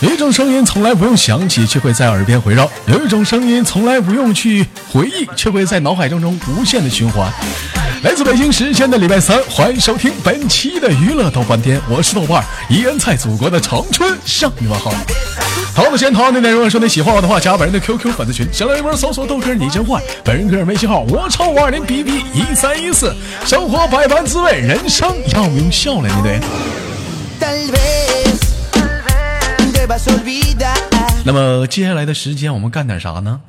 有一种声音从来不用想起，却会在耳边回绕；有一种声音从来不用去回忆，却会在脑海当中无限的循环。来自北京时间的礼拜三，欢迎收听本期的娱乐豆瓣天，我是豆瓣，依然在祖国的长春向你们好。好的，先同样的内容，说你喜欢我的话，加本人的 QQ 粉丝群，先来一波搜索豆哥你真坏，本人个人微信号我超五二零 B B 一三一四，生活百般滋味，人生要用笑来面对。那么接下来的时间，我们干点啥呢？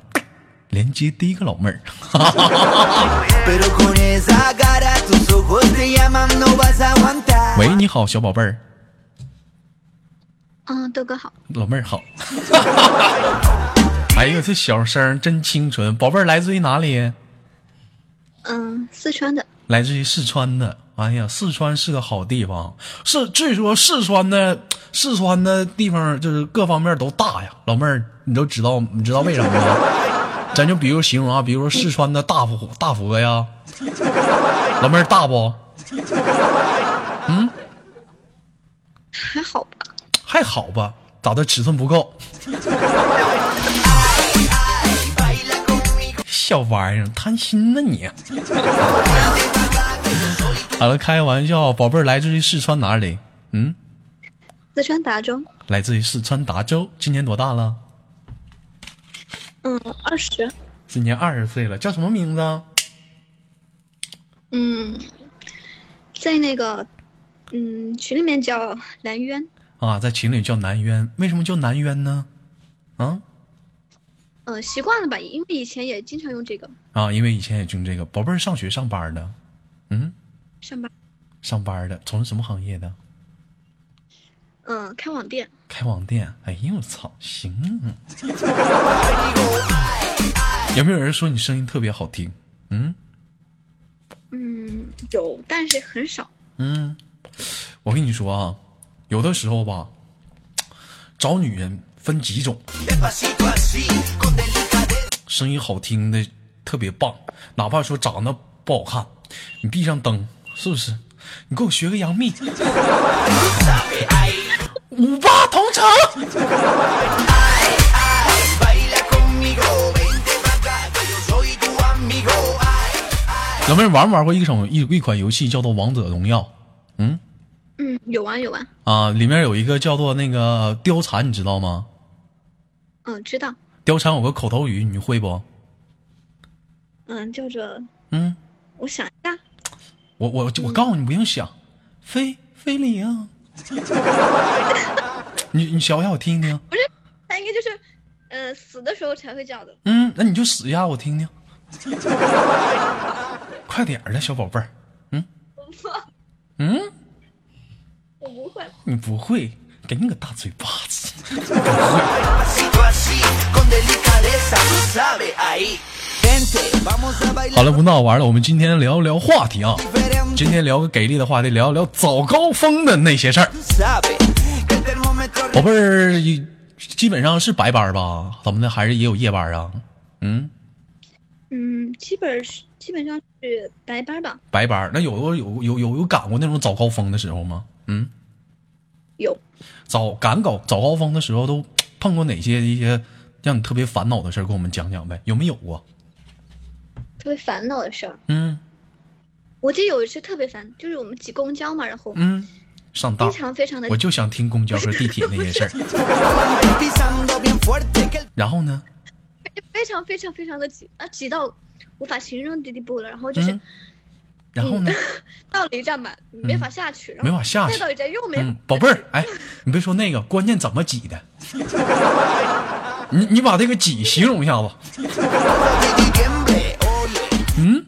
连接第一个老妹儿。喂，你好，小宝贝儿。嗯，豆哥好。老妹儿好。哎呦，这小声真清纯。宝贝儿来自于哪里？嗯，四川的。来自于四川的。哎呀，四川是个好地方。是据说四川的四川的地方就是各方面都大呀。老妹儿，你都知道，你知道为什么吗？咱就比如形容啊，比如说四川的大佛大佛呀，老妹儿大不？嗯，还好吧。还好吧？咋的？尺寸不够？小玩意儿，贪心呢你？好了，开玩笑，宝贝儿来自于四川哪里？嗯，四川达州。来自于四川达州，今年多大了？嗯，二十。今年二十岁了，叫什么名字？嗯，在那个嗯群里面叫南渊。啊，在群里叫南渊，为什么叫南渊呢？啊？呃，习惯了吧，因为以前也经常用这个。啊，因为以前也用这个。宝贝儿上学上班的？嗯。上班。上班的，从事什么行业的？嗯，开网店。开网店，哎呦我操，行。有没有人说你声音特别好听？嗯。嗯，有，但是很少。嗯，我跟你说啊，有的时候吧，找女人分几种，声音好听的特别棒，哪怕说长得不好看，你闭上灯，是不是？你给我学个杨幂。五八同城。老妹儿玩没玩过一种一一款游戏叫做《王者荣耀》？嗯嗯，有玩有玩啊！里面有一个叫做那个貂蝉，你知道吗？嗯，知道。貂蝉有个口头语，你会不？嗯，叫做嗯，我想一下。我我我告诉你，不用想，非非礼啊。你你想想，我听听。不是，他应该就是，呃，死的时候才会叫的。嗯，那你就死一下，我听听。快点儿的小宝贝儿。嗯。嗯。我不会。你不会，给你个大嘴巴子。好了，不闹玩了，我们今天聊一聊话题啊。今天聊个给力的话题，聊一聊早高峰的那些事儿。宝贝儿，基本上是白班吧？怎么的？还是也有夜班啊？嗯嗯，基本是基本上是白班吧。白班，那有有有有有赶过那种早高峰的时候吗？嗯，有。早赶搞早高峰的时候都碰过哪些一些让你特别烦恼的事儿？跟我们讲讲呗，有没有过？特别烦恼的事儿。嗯。我记得有一次特别烦，就是我们挤公交嘛，然后嗯，上当，非常非常的，我就想听公交和地铁那些事儿。然后呢？非常非常非常的挤啊，挤到无法形容的地步了。然后就是，然后呢？到了一站吧，没法下去，没法下去。再到一站又没。宝贝儿，哎，你别说那个，关键怎么挤的？你你把这个挤形容一下子。嗯。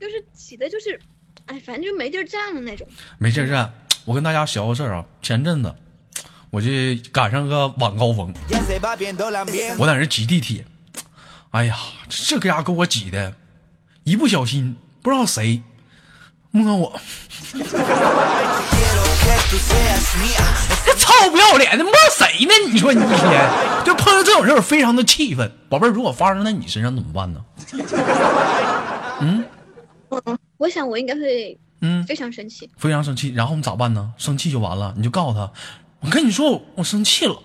就是挤的就是，哎，反正就没地儿站的那种。没地儿站，我跟大家学个事儿啊。前阵子，我就赶上个晚高峰，我在那挤地铁。哎呀，这家给我挤的，一不小心不知道谁摸我。这臭不要脸的摸谁呢？你说你一天就碰到这种事儿，非常的气愤。宝贝儿，如果发生在你身上怎么办呢？嗯。嗯，我想我应该会，嗯，非常生气，非常生气。然后你咋办呢？生气就完了，你就告诉他，我跟你说，我我生气了，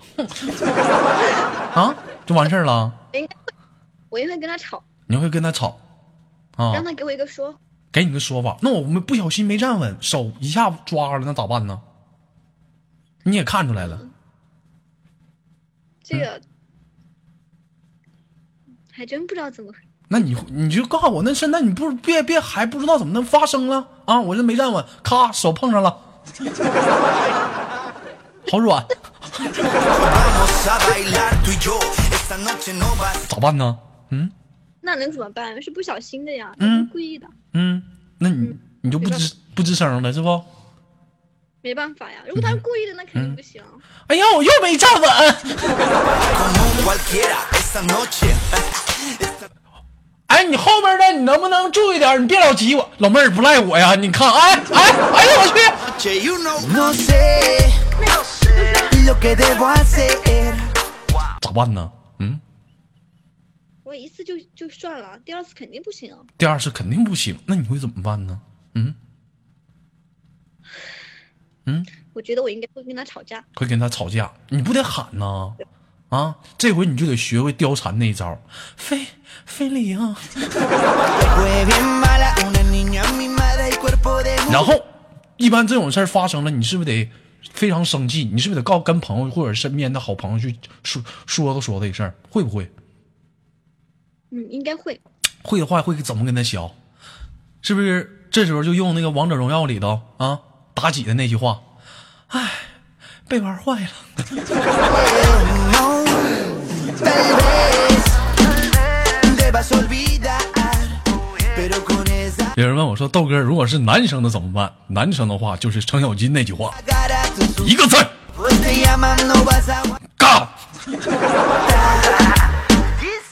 啊，就完事儿了。我应该会，我应该跟他吵，你会跟他吵，啊让，他给我一个说。给你个说法。那我们不小心没站稳，手一下抓了，那咋办呢？你也看出来了，这个、还真不知道怎么。那你你就告诉我那是那你不别别还不知道怎么能发生了啊？我这没站稳，咔手碰上了，好软咋办呢？嗯那能怎么办？是不小心的呀，嗯故意的，嗯，那你你就不吱不吱声了是不？没办法呀。如果他是故意的，那肯定不行。哎呀，我又没站稳。哎，你后面的你能不能注意点？你别老挤我，老妹儿不赖我呀。你看，哎哎哎呦我去.咋办呢？嗯，我一次就就算了，第二次肯定不行。第二次肯定不行，那你会怎么办呢？嗯嗯，我觉得我应该会跟他吵架。会跟他吵架，你不得喊呐？啊，这回你就得学会貂蝉那一招，非非礼啊然后，一般这种事儿发生了，你是不是得非常生气？你是不是得告跟朋友或者身边的好朋友去说说道说这事儿？会不会？嗯，应该会。会的话会怎么跟他削？是不是这时候就用那个王者荣耀里头啊妲己的那句话：“哎，被玩坏了。”有人问我说：“豆哥，如果是男生的怎么办？”男生的话就是程咬金那句话，一个字，嘎。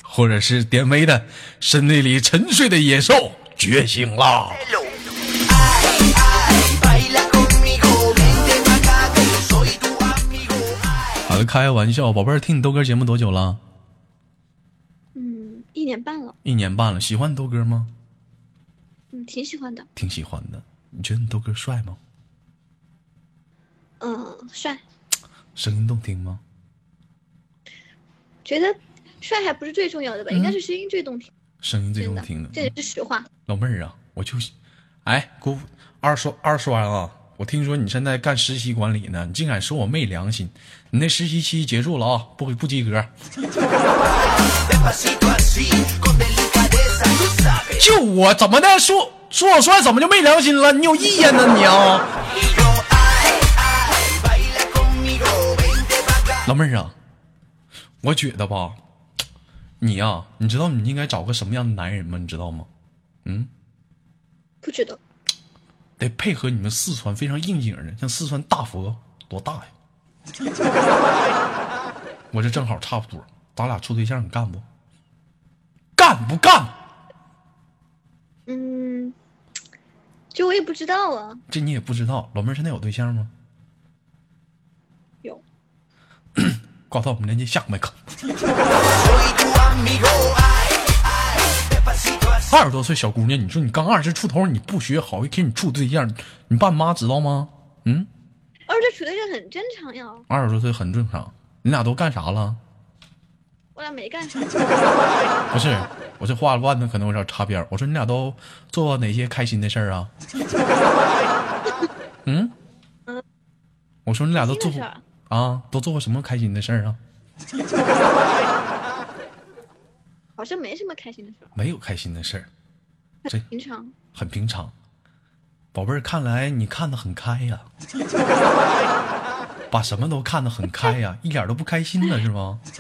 或者是典韦的身体里沉睡的野兽觉醒了。开个玩笑，宝贝儿，听你豆哥节目多久了？嗯，一年半了。一年半了，喜欢豆哥吗？嗯，挺喜欢的。挺喜欢的。你觉得你豆哥帅吗？嗯，帅。声音动听吗？觉得帅还不是最重要的吧？应该是声音最动听。声音最动听的。，这也是实话。老妹儿啊，我就，哎，姑二栓二栓啊，我听说你现在干实习管理呢，你竟敢说我没良心！你那实习期结束了啊，不不及格。就我怎么的说说我帅怎么就没良心了？你有意见呢你啊？老妹儿啊，我觉得吧，你呀、你知道你应该找个什么样的男人吗？你知道吗？嗯不知道。得配合你们四川非常应景的，像四川大佛多大呀？我这正好差不多，咱俩处对象，你干不？干不干？嗯，这我也不知道啊。这你也不知道。老妹儿现在有对象吗？有。挂到我们连接下麦克。二十多岁小姑娘，你说你刚二十出头，你不学好，给你处对象，你爸妈知道吗？嗯，而且处对象很正常呀，二十多岁很正常。你俩都干啥了？我俩没干啥。不是，我这话问的可能有点擦边。我说你俩都做过哪些开心的事儿啊？嗯，我说你俩都做过啊，都做过什么开心的事儿啊？好像没什么开心的事儿，没有开心的事儿，这平常。很平常。宝贝儿，看来你看得很开呀、把什么都看得很开呀、一点都不开心呢是吗？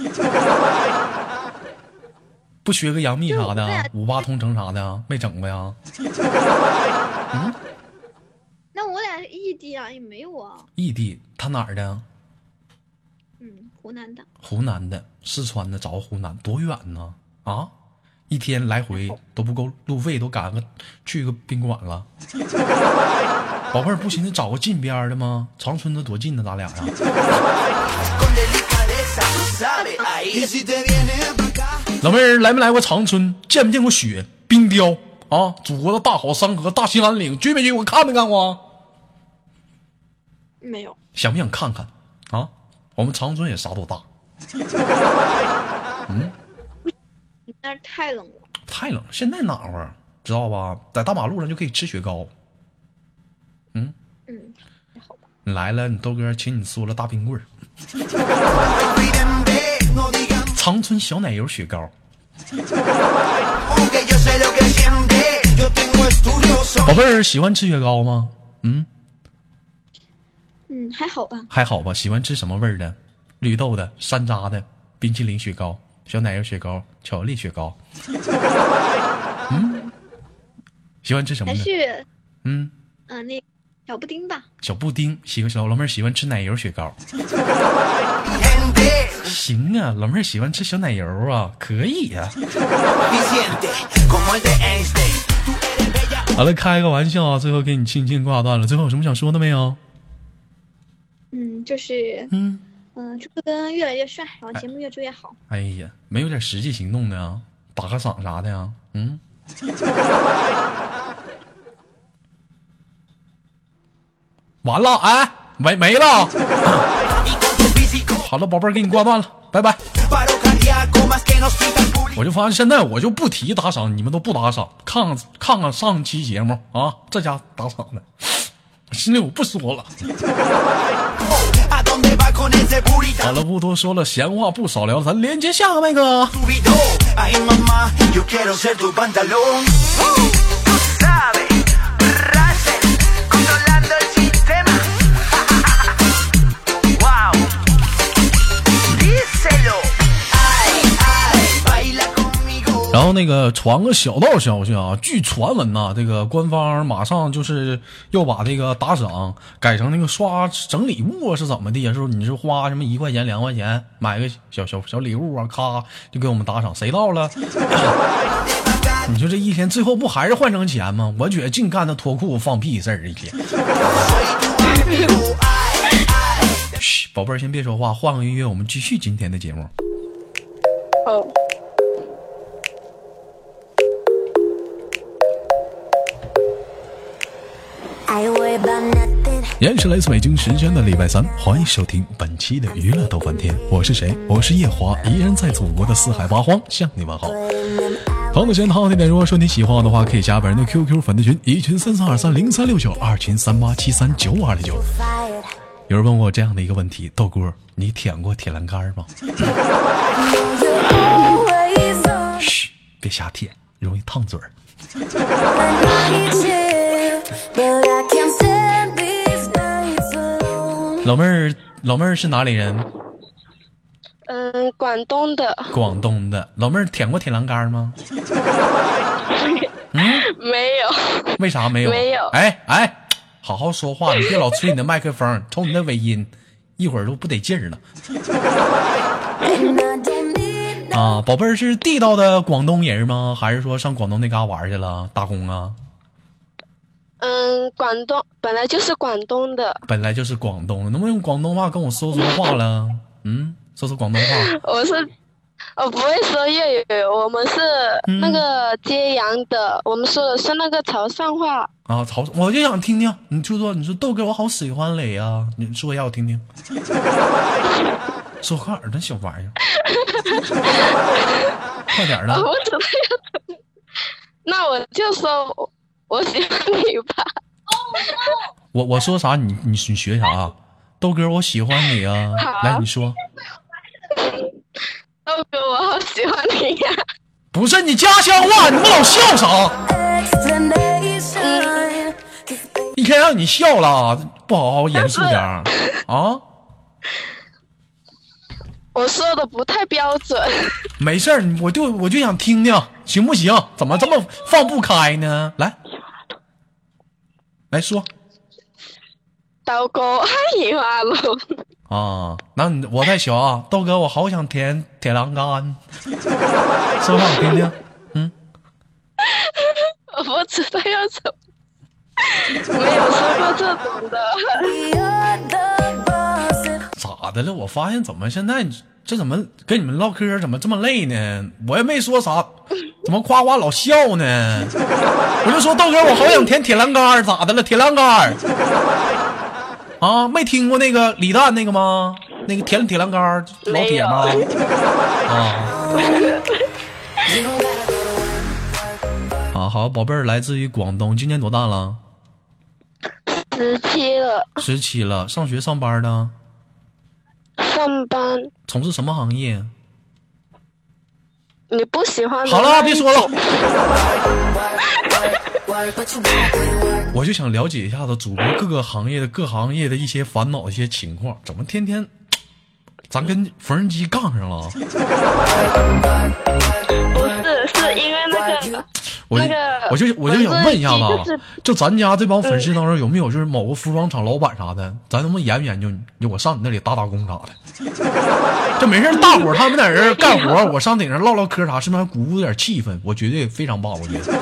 不学个杨幂啥的啊，五八同城啥的啊，没整过呀？那我俩是异地啊，也没有啊。异地，他哪儿的？嗯，湖南的。湖南的，四川的，找湖南多远呢？啊，一天来回都不够路费，都赶个去个宾馆了。宝贝儿，不寻思找个近边儿的吗？长春的多近呢，咱俩呀。老妹儿来没来过长春？见没见过雪？冰雕啊，祖国的大好山河，大兴安岭，去没去过？看没看过？没有，想不想看看？啊，我们长春也啥都大，太冷了。太冷了。现在暖和，知道吧？在大马路上就可以吃雪糕。嗯，嗯好吧。你来了，你豆哥请你嗦了大冰棍儿长春小奶油雪糕。宝贝儿喜欢吃雪糕吗？嗯，嗯，还好吧。还好吧。喜欢吃什么味儿的？绿豆的、山楂的、冰淇淋雪糕、小奶油雪糕、巧克力雪糕。嗯，喜欢吃什么呢？还是嗯，嗯、那小布丁吧。小布丁。喜欢小老妹儿喜欢吃奶油雪糕。行啊，老妹儿喜欢吃小奶油啊，可以呀、Vicente, como el de Einstein. 好了，开个玩笑啊，最后给你轻轻挂断了。最后有什么想说的没有？嗯，就是嗯，嗯、祝哥越来越帅，然后节目越做越好。哎呀，没有点实际行动的啊，打个赏啥的呀？嗯。完了，哎，没没了。好了，宝贝儿，给你挂断了，拜拜。我就发现现在我就不提打赏，你们都不打赏，看看看看上期节目啊，这家打赏的，心里我不说了。好了，不多说了，闲话不少聊，咱连接下个那个传个小道消息啊，据传闻呐、这个官方马上就是要把这个打赏改成那个刷整礼物，是怎么的呀？是不是你是花什么一块钱、两块钱买个小小小礼物啊，咔就给我们打赏？谁到了？你说这一天最后不还是换成钱吗？我觉得净干那脱裤放屁事儿一天。嘘，宝贝儿先别说话，换个音乐，我们继续今天的节目。哦，依然是来自北京时间的礼拜三，欢迎收听本期的娱乐逗翻天，我是谁？我是夜华，依然在祖国的四海八荒向你们好。好的，闲涛那点，如果说你喜欢我的话，可以加本人的 QQ 粉丝群，一群三三二三零三六九，二群三八七三九五二零九。有人问我这样的一个问题，豆哥，你舔过铁栏杆吗？嘘，别瞎舔，容易烫嘴儿。老妹儿，老妹儿是哪里人？嗯，广东的广东的。老妹儿舔过铁栏杆吗？嗯 没有，为啥没有？没有哎哎，好好说话，你别老吹你的麦克风，瞅你那尾音，一会儿都不得劲儿了。啊，宝贝儿是地道的广东人吗？还是说上广东那嘎玩去了打工啊？嗯，广东本来就是广东的，本来就是广东的，能不能用广东话跟我说说话了？嗯，说说广东话。我是我不会说粤语，我们是那个揭阳的，我们说的是那个潮汕话。啊，潮，我就想听听，你就说，你说豆哥，我好喜欢你呀、你说一下我听听。说话儿呢，小玩意儿，快点儿的。那我就说我我喜欢你吧。我我说啥，你你你学啥、啊？豆哥，我喜欢你啊！好来，你说，豆哥，我好喜欢你呀、不是你家乡话，你们老笑啥？一天让你笑了，不好好严肃点 啊！我说的不太标准。没事儿，我就我就想听听，行不行？怎么这么放不开呢？来，来说豆哥，我喜欢龙。啊，那你我再学啊，豆哥，我好想舔舔栏杆，说话我听听。嗯我不知道要怎么，没有说过这种的。咋的了？我发现怎么现在这怎么跟你们唠嗑怎么这么累呢？我也没说啥，怎么夸夸老笑呢？我就说豆哥，我好想舔铁栏杆儿，咋的了？铁栏杆儿，啊，没听过那个李诞那个吗？那个舔铁栏杆儿老铁吗？啊啊，好，宝贝儿来自于广东，今年多大了？十七了，十七了，上学上班呢？上班。从事什么行业？你不喜欢好了，别说了。我就想了解一下子主播各个行业的各行业的一些烦恼、一些情况，怎么天天 咱跟缝纫机杠上了？不是，是因为那个我就那个我就我就想问一下子啊 就是，就咱家这帮粉丝当中有没有就是某个服装厂老板啥的，咱能不能研究研究？就我上你那里打打工啥的，这没事大伙他们在这干活，我上顶上唠唠嗑啥，是不是还鼓舞点气氛？我绝对非常棒，我觉得。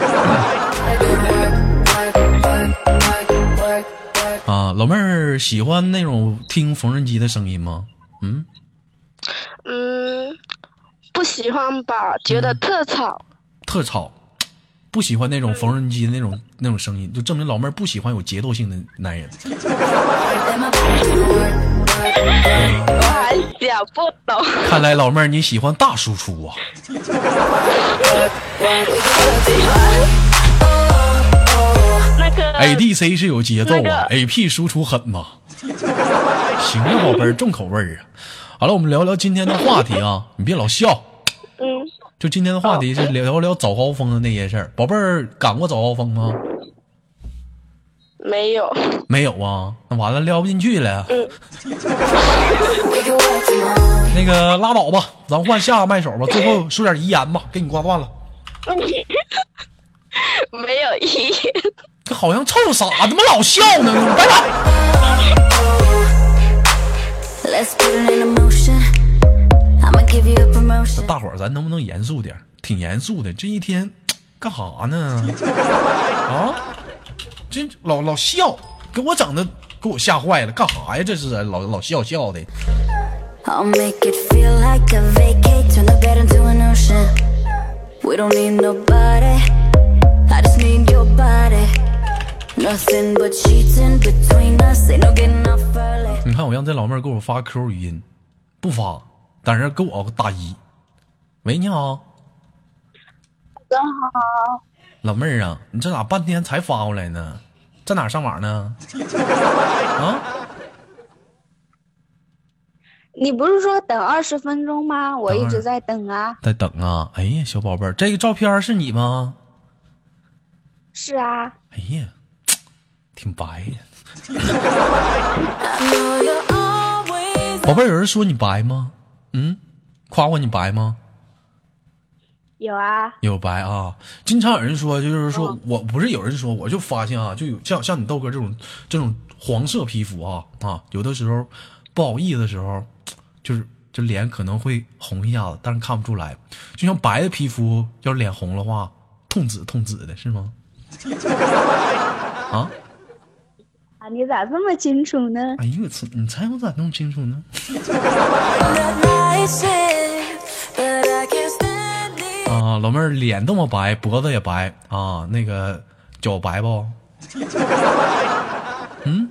啊，老妹儿喜欢那种听缝纫机的声音吗？嗯，嗯，不喜欢吧，觉得特吵。特吵，不喜欢那种缝纫机的那种那种声音，就证明老妹儿不喜欢有节奏性的男人。我想不懂。看来老妹儿你喜欢大输出啊！ADC 是有节奏那啊个，AP 输出狠呐。行啊，宝贝儿，重口味儿啊。好了，我们聊聊今天的话题啊，你别老笑。嗯，就今天的话题是聊聊早高峰的那些事儿。宝贝儿，赶过早高峰吗？没有。没有啊，那完了撩不进去了。那个拉倒吧，咱换下个麦手吧。最后说点遗言吧，给你挂断了。没有遗言。这好像臭傻怎么老笑呢，拜拜。大伙儿，咱能不能严肃点儿？挺严肃的，这一天干哈呢？啊，这老老笑，给我整的给我吓坏了，干哈呀？这是老老笑笑的。你看我让这老妹儿给我发 QQ 语音，不发，但是给我打一。喂，你好，真好，老妹儿啊，你这咋半天才发过来呢？在哪儿上网呢？啊，你不是说等二十分钟吗？我一直在等啊。在等啊。哎呀，小宝贝儿，这个照片是你吗？是啊，哎呀，挺白呀。宝贝儿，有人说你白吗？嗯，夸过你白吗？有啊，有白啊，经常有人说，就是说我不是有人说，我就发现啊，就有像像你豆哥这种这种黄色皮肤啊啊，有的时候不好意思的时候，就是这脸可能会红一下子，但是看不出来。就像白的皮肤，要是脸红的话，痛紫痛紫的是吗？啊，啊，你咋这么清楚呢？哎呦我操，你猜我咋那么清楚呢. 啊，老妹儿脸这么白，脖子也白啊，那个脚白不？嗯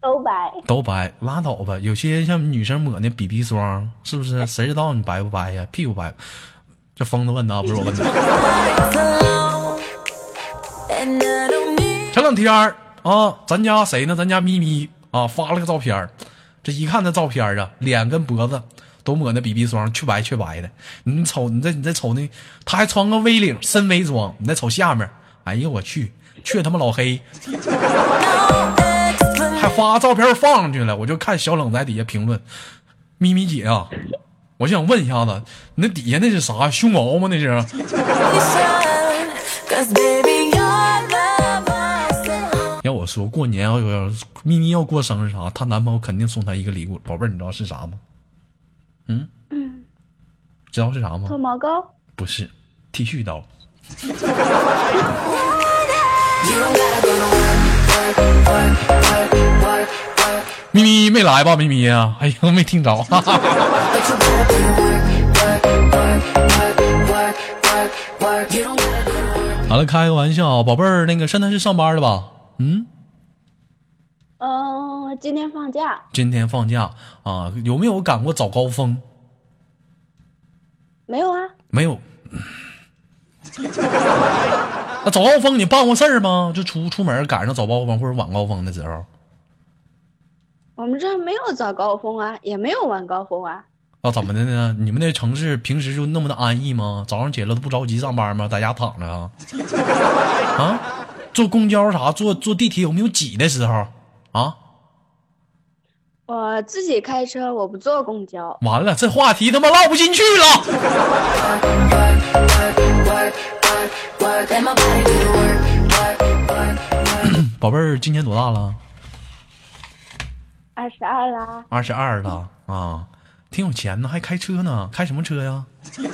都白，都白，拉倒吧。有些像女生抹那 BB 霜，是不是？谁知道你白不白呀？屁股白。这疯子问的啊，不是我问的。前两天儿啊，咱家谁呢？咱家咪咪啊发了个照片这一看那照片啊，脸跟脖子都抹那 BB 霜，黢白黢白的。你瞅你再你再瞅那，他还穿个 V 领深 V 装，你再瞅下面，哎呦我去，去他妈老黑，还发照片放上去了。我就看小冷在底下评论，咪咪姐啊，我想问一下子，你那底下那是啥胸毛吗？那是？说过年要要咪咪要过生日啥，她男朋友肯定送她一个礼物。宝贝儿，你知道是啥吗？嗯嗯，知道是啥吗？脱毛膏。不是，剃须刀。咪咪没来吧？咪咪呀，哎呀，没听着。哈哈哈好了，开个玩笑，宝贝儿，那个现在是上班了吧？嗯，嗯，今天放假今天放假啊，有没有赶过早高峰？没有啊？没有。那早高峰你办过事儿吗？就出出门赶上早高峰或者晚高峰的时候我们这没有早高峰啊，也没有晚高峰啊。啊？怎么的呢？你们那城市平时就那么的安逸吗？早上起来都不着急上班吗？在家躺着啊？啊？坐公交啥？坐坐地铁有没有挤的时候啊？我自己开车，我不坐公交。完了，这话题他妈唠不进去了。宝贝儿，今年多大了？二十二啦，二十二了啊，挺有钱呢，还开车呢，开什么车呀？电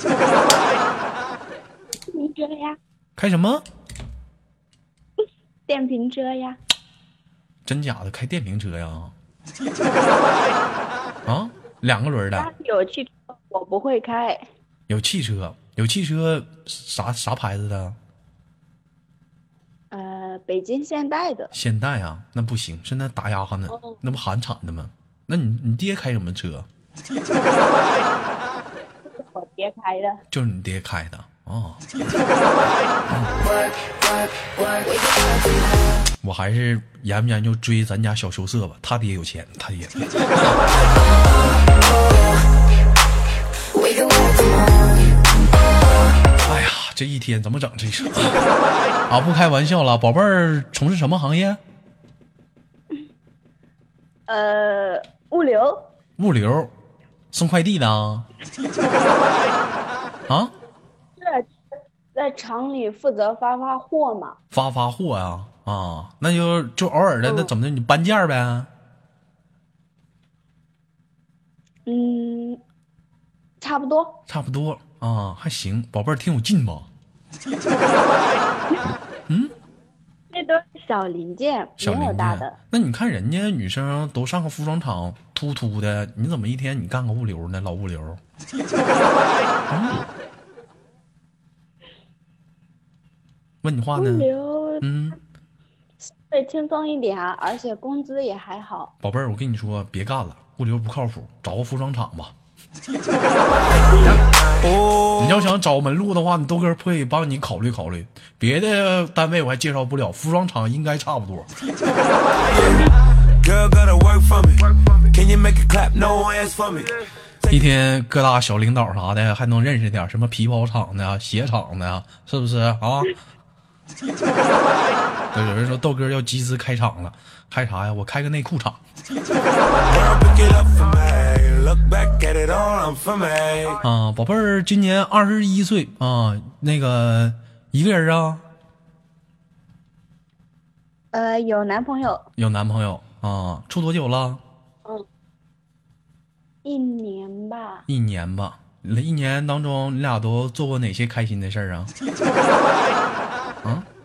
瓶车呀，开什么？电瓶车呀，真假的？开电瓶车呀？啊，两个轮的，有汽车，我不会开。有汽车，有汽车啥啥牌子的？呃，北京现代的，现代啊，那不行，现在打压呢，那不韩产的吗？那你你爹开什么车？我爹开的。就是你爹开的啊。我还是研不研究追咱家小羞涩吧，他爹有钱，他爹。哎呀，这一天怎么整这是啊？不开玩笑了，宝贝儿从事什么行业？呃，物流，物流，送快递的啊？啊，是在厂里负责发发货嘛。发发货呀、啊？那就就偶尔的，那怎么的？你搬件儿呗？嗯，差不多。差不多啊，还行，宝贝儿挺有劲吧？这都是小零件，小零件大的。。那你看人家女生都上个服装厂，突突的，你怎么一天你干个物流呢？老物流。嗯问你话物呢？流嗯，会轻松一点啊，而且工资也还好。宝贝儿，我跟你说，别干了，物流不靠谱，找个服装厂吧。你要想找门路的话，你都哥可以帮你考虑考虑。别的单位我还介绍不了，服装厂应该差不多。一天各大小领导啥的还能认识点，什么皮包厂的呀、鞋厂的呀，是不是啊？对，有人说豆哥要集资开厂了，开啥呀？我开个内裤厂.啊。宝贝儿今年二十一岁啊，那个一个人啊，呃，有男朋友有男朋友啊，处多久了？嗯一年吧，一年吧。一年当中，你俩都做过哪些开心的事儿啊？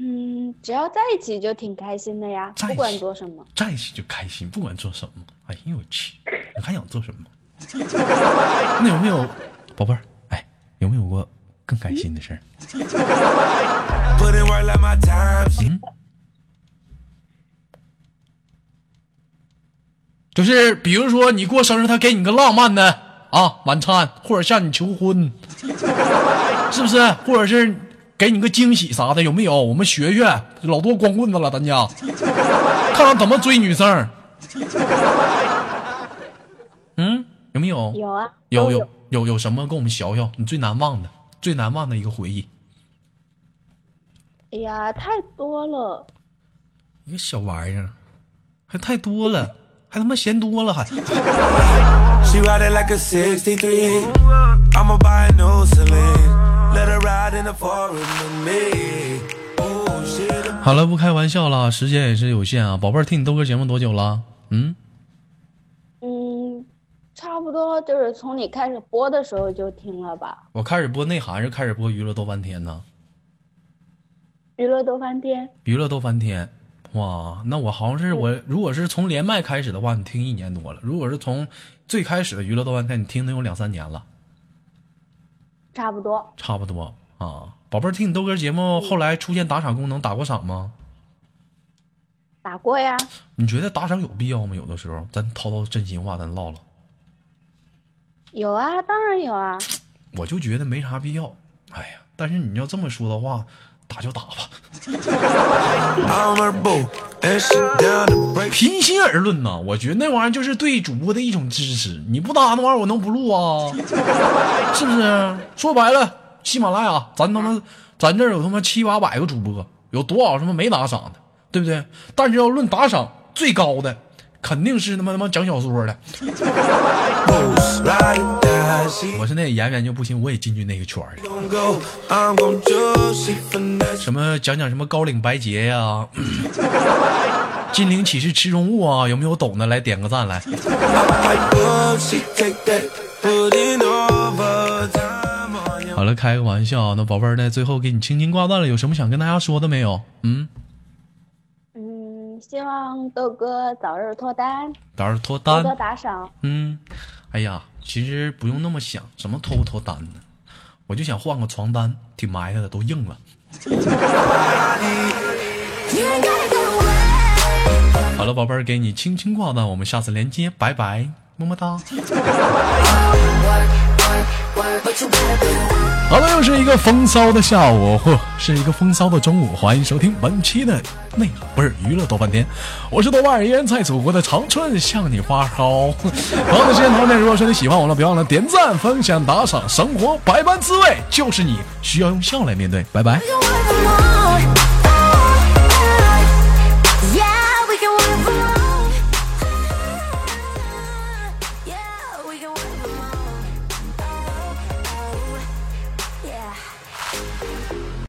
嗯，只要在一起就挺开心的呀，不管做什么。在一起就开心，不管做什么。哎呦我去，你还想做什么？那有没有，宝贝儿？哎，有没有过更开心的事儿 time. 就是比如说你过生日，他给你个浪漫的啊晚餐，或者向你求婚，是不是？或者是给你个惊喜啥的，有没有？我们学学，老多光棍子了，咱家 看看怎么追女生。嗯，有没有？有啊，有有有。有有什么跟我们学学？你最难忘的、最难忘的一个回忆？哎呀，太多了。一个小玩意儿，还太多了，还他妈嫌多了还。好了，不开玩笑了，时间也是有限啊。宝贝儿，听你豆哥节目多久了？嗯，嗯，差不多就是从你开始播的时候就听了吧。我开始播内涵，是开始播娱乐逗翻天呢？娱乐逗翻天，娱乐逗翻天，哇，那我好像是我，如果是从连麦开始的话，你听一年多了；如果是从最开始的娱乐逗翻天，你听能有两三年了，差不多。差不多啊。宝贝儿，听你豆哥节目后来出现打赏功能，打过赏吗？打过呀，你觉得打赏有必要吗？有的时候咱掏掏真心话，咱唠唠。有啊，当然有啊。我就觉得没啥必要。哎呀，但是你要这么说的话，打就打吧。平心而论呐，我觉得那玩意儿就是对主播的一种支持。你不打那玩意儿，我能不录啊？是不是？说白了，喜马拉雅，咱他妈，咱这儿有他妈七八百个主播，有多少他妈没打赏的，对不对？但是要论打赏最高的，肯定是他妈他妈讲小说的。我是那演员就不行，我也进去那个圈儿.什么讲讲什么高领白洁呀、金陵岂是池中物啊？有没有懂的来点个赞来？好了，开个玩笑，那宝贝儿呢？最后给你轻轻挂断了，有什么想跟大家说的没有？嗯，嗯，希望豆哥早日脱单，到时候脱多多单。打赏。嗯，哎呀，其实不用那么想，什么脱不脱单呢？我就想换个床单，挺埋汰的，都硬了。好了，宝贝儿，给你轻轻挂断，我们下次连接，拜拜，么么哒。好了，又是一个风骚的下午，或是一个风骚的中午，欢迎收听本期的内不是娱乐多半天，我是豆瓣儿，依然在祖国的长春向你发烧。同样的时间同样如果说你喜欢我了，别忘了点赞、分享、打赏，生活百般滋味就是你需要用笑来面对，拜拜。